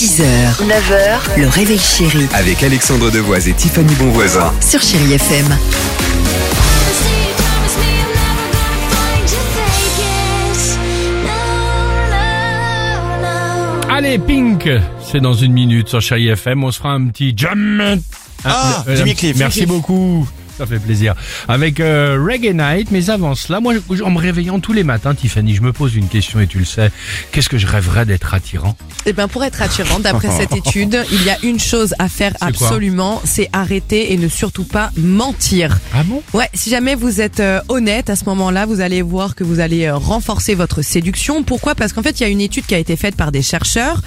6h, 9h, le réveil chéri Avec Alexandre Devoise et Tiffany Bonvoisin. sur Chérie FM. Allez, Pink, c'est dans une minute sur Chérie FM. On se fera un petit jump. Ah, Euh, Jimmy Cliff. Merci beaucoup. Ça fait plaisir. Avec euh, Reggae Night, mais avant cela, moi, en me réveillant tous les matins, Tiffany, je me pose une question et tu le sais. Qu'est-ce que je rêverais d'être attirant? Eh ben pour être attirant, d'après cette étude, il y a une chose à faire absolument, c'est arrêter et ne surtout pas mentir. Ah bon? Ouais, si jamais vous êtes euh, honnête à ce moment-là, vous allez voir que vous allez euh, renforcer votre séduction. Pourquoi? Parce qu'en fait, il y a une étude qui a été faite par des chercheurs.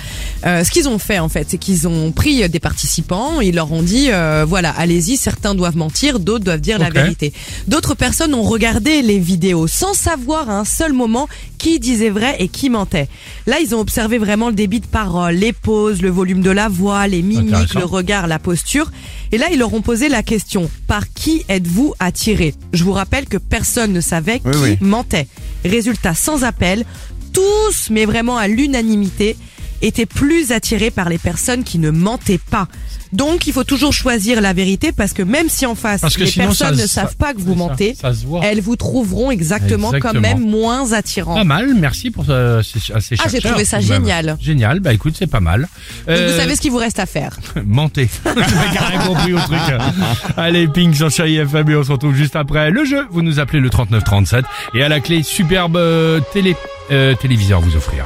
Ce qu'ils ont fait en fait, c'est qu'ils ont pris des participants, ils leur ont dit voilà, allez-y, certains doivent mentir, d'autres doivent dire la vérité. D'autres personnes ont regardé les vidéos sans savoir à un seul moment qui disait vrai et qui mentait. Là, ils ont observé vraiment le débit de parole, les pauses, le volume de la voix, les mimiques, le regard, la posture. Et là, ils leur ont posé la question par qui êtes-vous attiré? Je vous rappelle que personne ne savait qui oui. mentait. Résultat sans appel, tous, mais vraiment à l'unanimité, étaient plus attirés par les personnes qui ne mentaient pas. Donc, il faut toujours choisir la vérité parce que même si en face, Parce que les sinon, personnes ça- ne ça- savent pas que vous ça, mentez, ça elles vous trouveront exactement, Exactement. quand même moins attirant. Pas mal, merci pour euh, ces, à ces Ah, j'ai trouvé ça même. génial. Génial, bah écoute, c'est pas mal. Donc, Euh, vous savez ce qu'il vous reste à faire. Mentez. Rien compris au truc. Allez, Pink sur Chérie FM et on se retrouve juste après le jeu. Vous nous appelez le 3937 et à la clé, superbe euh, télé, euh, téléviseur à vous offrir.